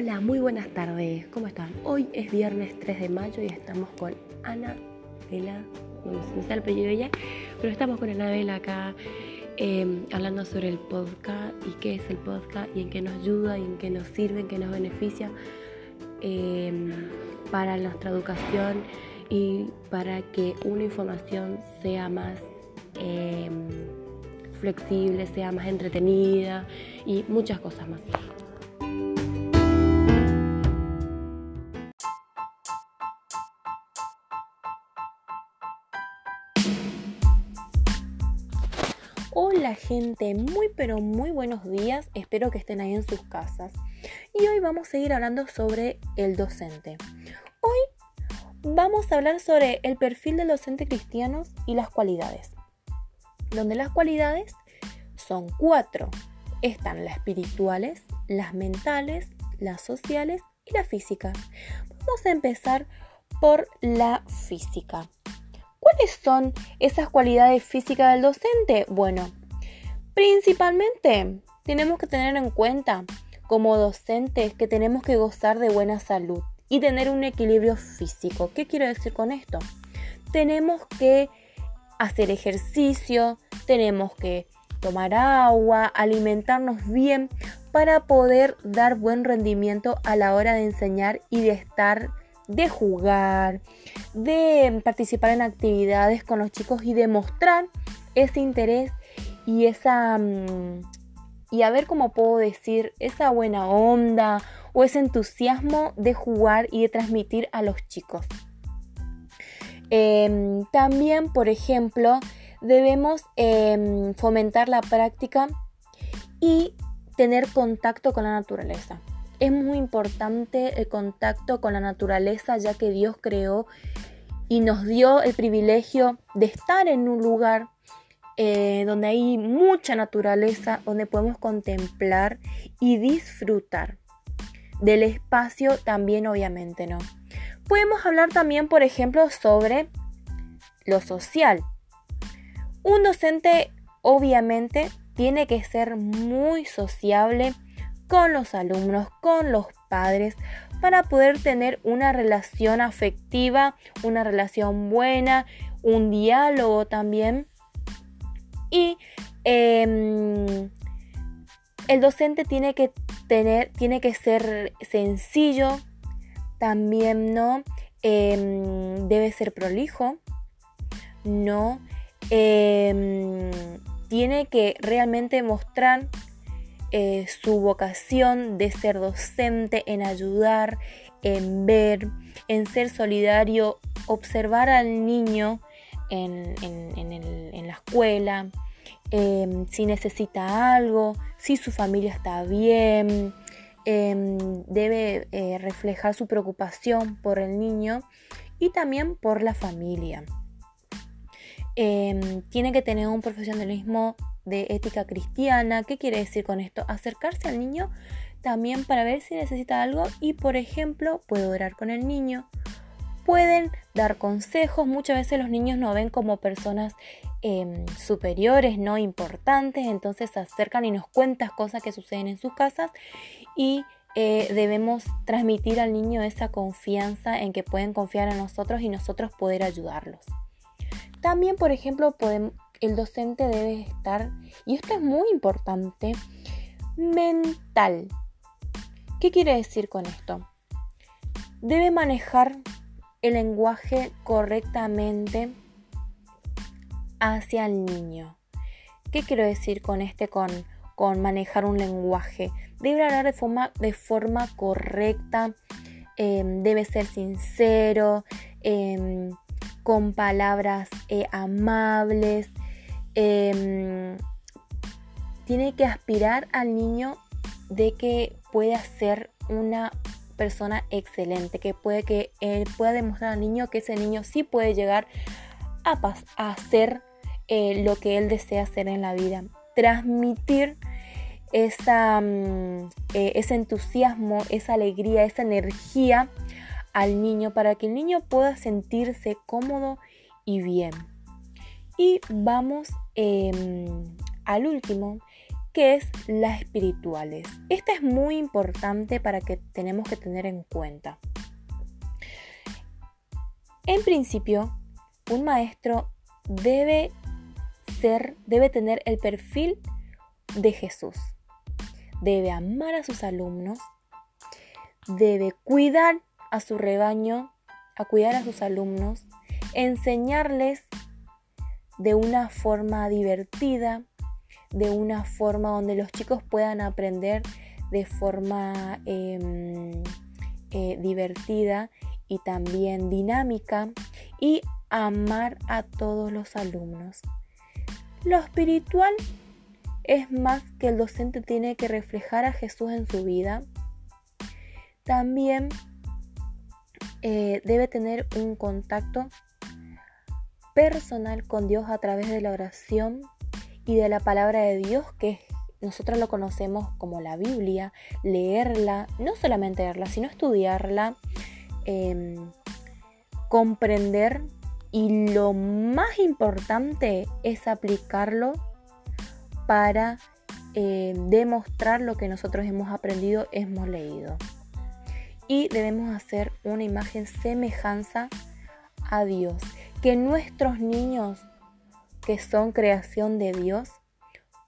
Hola, muy buenas tardes, ¿cómo están? Hoy es viernes 3 de mayo y estamos con Ana Vela, no sé si el apellido de ella, pero estamos con Anabela acá em, hablando sobre el podcast y qué es el podcast y en qué nos ayuda y en qué nos sirve, en qué nos beneficia em, para nuestra educación y para que una información sea más em, flexible, sea más entretenida y muchas cosas más. Gente, muy pero muy buenos días, espero que estén ahí en sus casas. Y hoy vamos a seguir hablando sobre el docente. Hoy vamos a hablar sobre el perfil del docente cristiano y las cualidades. Donde las cualidades son cuatro. Están las espirituales, las mentales, las sociales y las físicas. Vamos a empezar por la física. ¿Cuáles son esas cualidades físicas del docente? Bueno, principalmente tenemos que tener en cuenta como docentes que tenemos que gozar de buena salud y tener un equilibrio físico. ¿Qué quiero decir con esto? Tenemos que hacer ejercicio, tenemos que tomar agua, alimentarnos bien para poder dar buen rendimiento a la hora de enseñar y de estar de jugar, de participar en actividades con los chicos y demostrar ese interés y esa... Mm, y a ver cómo puedo decir esa buena onda o ese entusiasmo de jugar y de transmitir a los chicos. Em, también, por ejemplo, debemos em, fomentar la práctica y tener contacto con la naturaleza. Es muy importante el contacto con la naturaleza ya que Dios creó y nos dio el privilegio de estar en un lugar eh, donde hay mucha naturaleza, donde podemos contemplar y disfrutar del espacio también obviamente, ¿no? Podemos hablar también, por ejemplo, sobre lo social. Un docente obviamente tiene que ser muy sociable con los alumnos, con los padres, para poder tener una relación afectiva, una relación buena, un diálogo también. Y em, el docente tiene que tener, tiene que ser sencillo, también no em, debe ser prolijo, no em, tiene que realmente mostrar eh, su vocación de ser docente, en ayudar, en ver, en ser solidario, observar al niño en, la escuela, em, si necesita algo, si su familia está bien, em, debe eh, reflejar su preocupación por el niño y también por la familia. Em, tiene que tener un profesionalismo de ética cristiana. ¿Qué quiere decir con esto? Acercarse al niño también para ver si necesita algo y, por ejemplo, puede orar con el niño. Pueden dar consejos. Muchas veces los niños no ven como personas em, superiores, no importantes, entonces se acercan y nos cuentan cosas que suceden en sus casas y eh, debemos transmitir al niño esa confianza en que pueden confiar en nosotros y nosotros poder ayudarlos. También, por ejemplo, podemos, el docente debe estar, y esto es muy importante, mental. ¿Qué quiere decir con esto? Debe manejar el lenguaje correctamente hacia el niño. ¿Qué quiero decir con este, con, con manejar un lenguaje? Debe hablar de forma, de forma correcta, em, debe ser sincero, em, con palabras eh, amables, Em, tiene que aspirar al niño de que pueda ser una persona excelente, que puede que él pueda demostrar al niño que ese niño sí puede llegar a, hacer eh, lo que él desea hacer en la vida. Transmitir esa, mm, eh, ese entusiasmo, esa alegría, esa energía al niño para que el niño pueda sentirse cómodo y bien. Y vamos em, al último, que es las espirituales. Esta es muy importante para que tenemos que tener en cuenta. En principio, un maestro debe ser, debe tener el perfil de Jesús. Debe amar a sus alumnos, debe cuidar a su rebaño, a cuidar a sus alumnos, enseñarles de una forma divertida, de una forma donde los chicos puedan aprender de forma em, eh, divertida y también dinámica y amar a todos los alumnos. Lo espiritual es más que el docente tiene que reflejar a Jesús en su vida. También eh, debe tener un contacto personal con Dios a través de la oración y de la palabra de Dios, que nosotros lo conocemos como la Biblia, leerla, no solamente leerla, sino estudiarla, em, comprender y lo más importante es aplicarlo para eh, demostrar lo que nosotros hemos aprendido, hemos leído. Y debemos hacer una imagen semejanza a Dios. Que nuestros niños que son creación de Dios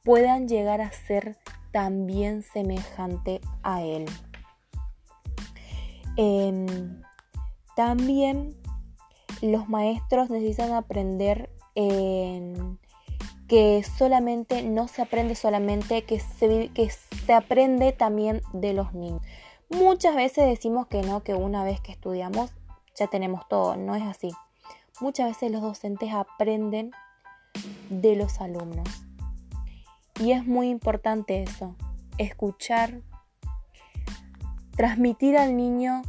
puedan llegar a ser también semejante a Él. Em, también los maestros necesitan aprender que solamente no se aprende solamente, que se, que se aprende también de los niños. Muchas veces decimos que no, que una vez que estudiamos ya tenemos todo, no es así. Muchas veces los docentes aprenden de los alumnos. Y es muy importante eso, escuchar, transmitir al niño,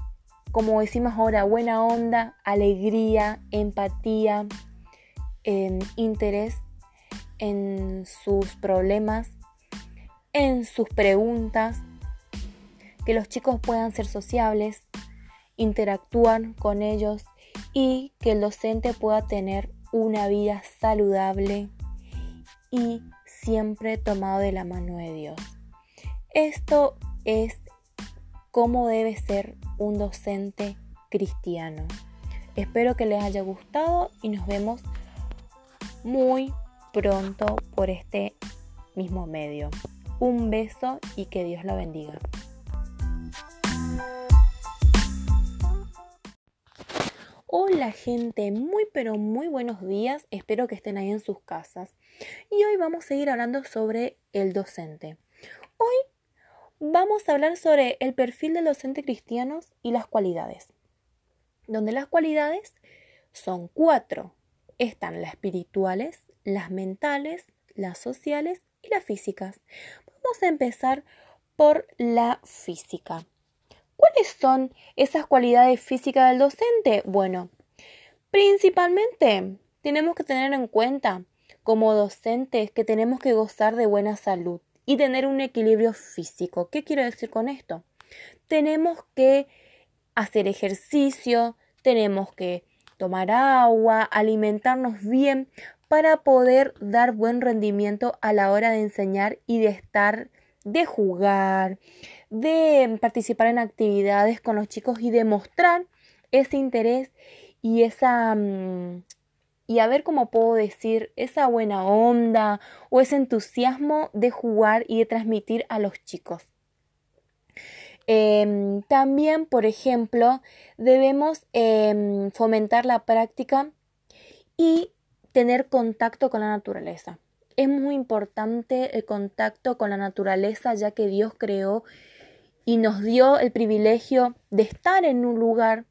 como decimos ahora, buena onda, alegría, empatía, interés en sus problemas, en sus preguntas, que los chicos puedan ser sociables, interactuar con ellos y que el docente pueda tener una vida saludable y siempre tomado de la mano de Dios. Esto es cómo debe ser un docente cristiano. Espero que les haya gustado y nos vemos muy pronto por este mismo medio. Un beso y que Dios lo bendiga. Hola gente, muy pero muy buenos días, espero que estén ahí en sus casas. Y hoy vamos a seguir hablando sobre el docente. Hoy vamos a hablar sobre el perfil del docente cristiano y las cualidades. Donde las cualidades son cuatro. Están las espirituales, las mentales, las sociales y las físicas. Vamos a empezar por la física. ¿Cuáles son esas cualidades físicas del docente? Bueno, principalmente tenemos que tener en cuenta como docentes que tenemos que gozar de buena salud y tener un equilibrio físico. ¿Qué quiero decir con esto? Tenemos que hacer ejercicio, tenemos que tomar agua, alimentarnos bien para poder dar buen rendimiento a la hora de enseñar y de estar, de jugar, de participar en actividades con los chicos y demostrar ese interés y esa... Mm, y a ver cómo puedo decir esa buena onda o ese entusiasmo de jugar y de transmitir a los chicos. Em, también, por ejemplo, debemos em, fomentar la práctica y tener contacto con la naturaleza. Es muy importante el contacto con la naturaleza ya que Dios creó y nos dio el privilegio de estar en un lugar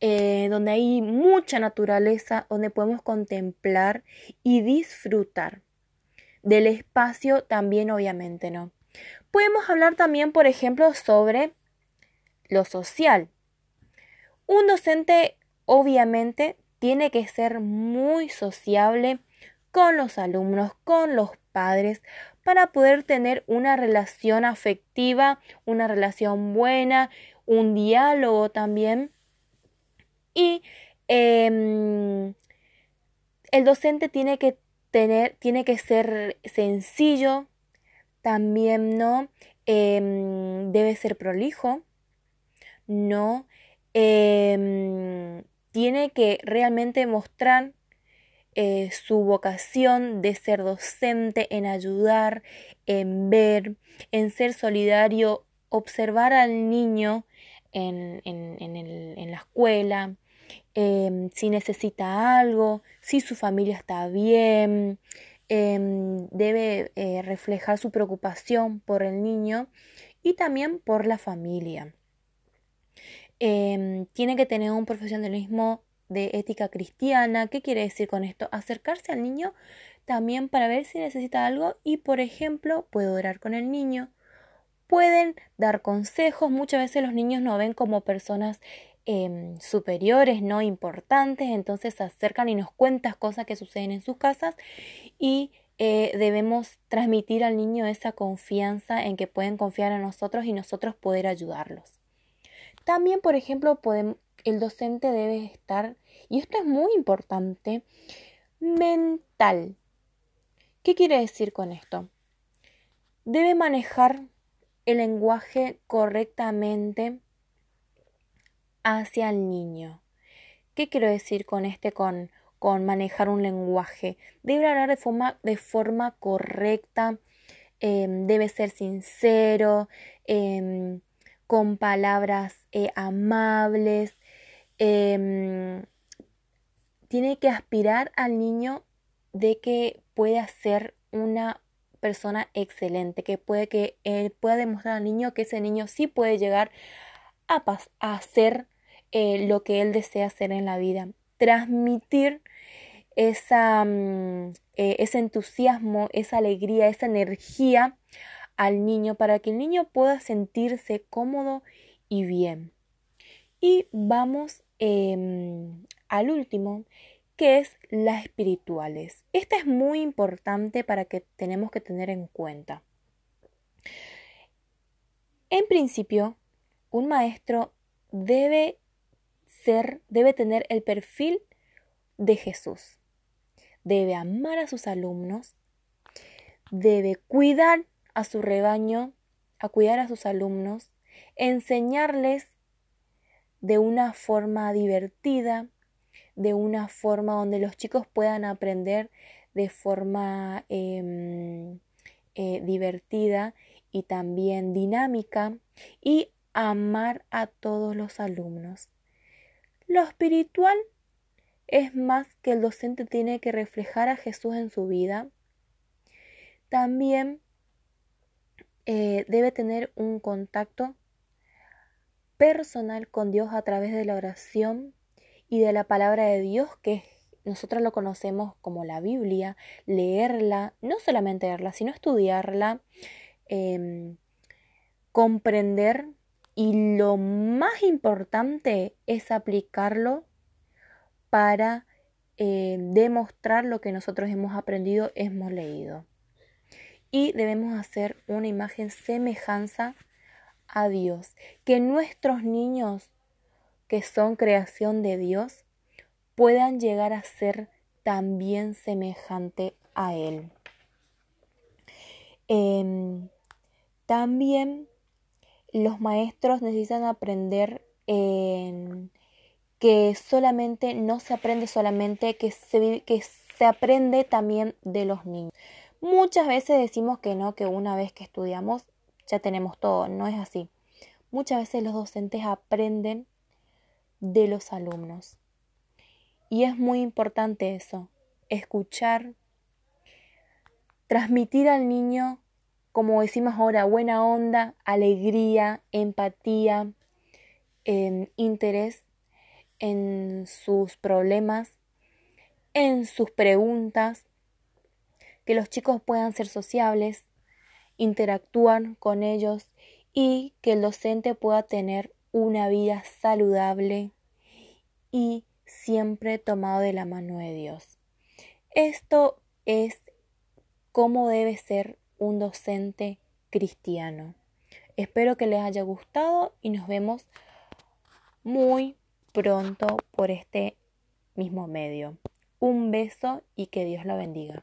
eh, donde hay mucha naturaleza, donde podemos contemplar y disfrutar. Del espacio también obviamente no. Podemos hablar también, por ejemplo, sobre lo social. Un docente obviamente tiene que ser muy sociable con los alumnos, con los padres, para poder tener una relación afectiva, una relación buena, un diálogo también. Y em, el docente tiene que tener, tiene que ser sencillo, También no em, debe ser prolijo, no em, tiene que realmente mostrar eh, su vocación de ser docente, en ayudar, en ver, en ser solidario, observar al niño en, la escuela, em, si necesita algo, si su familia está bien, em, debe eh, reflejar su preocupación por el niño y también por la familia. Em, tiene que tener un profesionalismo de ética cristiana. ¿Qué quiere decir con esto? Acercarse al niño también para ver si necesita algo y, por ejemplo, puede orar con el niño. Pueden dar consejos. Muchas veces los niños no ven como personas em, superiores, no importantes, entonces se acercan y nos cuentan cosas que suceden en sus casas y eh, debemos transmitir al niño esa confianza en que pueden confiar en nosotros y nosotros poder ayudarlos. También, por ejemplo, el docente debe estar, y esto es muy importante, mental. ¿Qué quiere decir con esto? Debe manejar el lenguaje correctamente hacia el niño. ¿Qué quiero decir con este con, con manejar un lenguaje? Debe hablar de forma, de forma correcta, em, debe ser sincero, em, con palabras eh, amables. Em, tiene que aspirar al niño de que pueda ser una persona excelente, que puede que él pueda demostrar al niño que ese niño sí puede llegar a, hacer eh, lo que él desea hacer en la vida. Transmitir esa, mm, eh, ese entusiasmo, esa alegría, esa energía al niño para que el niño pueda sentirse cómodo y bien. Y vamos em, al último, que es las espirituales. Esta es muy importante para que tenemos que tener en cuenta. En principio, un maestro debe ser, debe tener el perfil de Jesús. Debe amar a sus alumnos, debe cuidar a su rebaño, a cuidar a sus alumnos, enseñarles de una forma divertida, de una forma donde los chicos puedan aprender de forma em, eh, divertida y también dinámica y amar a todos los alumnos. Lo espiritual es más que el docente tiene que reflejar a Jesús en su vida. También eh, debe tener un contacto personal con Dios a través de la oración y de la palabra de Dios, que nosotros lo conocemos como la Biblia, leerla, no solamente leerla, sino estudiarla, em, comprender y lo más importante es aplicarlo para eh, demostrar lo que nosotros hemos aprendido, hemos leído. Y debemos hacer una imagen semejanza a Dios. Que nuestros niños que son creación de Dios puedan llegar a ser también semejante a Él. Em, también los maestros necesitan aprender que solamente no se aprende solamente, que se, que se aprende también de los niños. Muchas veces decimos que no, que una vez que estudiamos ya tenemos todo, no es así. Muchas veces los docentes aprenden de los alumnos. Y es muy importante eso, escuchar, transmitir al niño, como decimos ahora, buena onda, alegría, empatía, em, interés en sus problemas, en sus preguntas, que los chicos puedan ser sociables, interactuar con ellos y que el docente pueda tener una vida saludable y siempre tomado de la mano de Dios. Esto es cómo debe ser un docente cristiano. Espero que les haya gustado y nos vemos muy pronto por este mismo medio. Un beso y que Dios lo bendiga.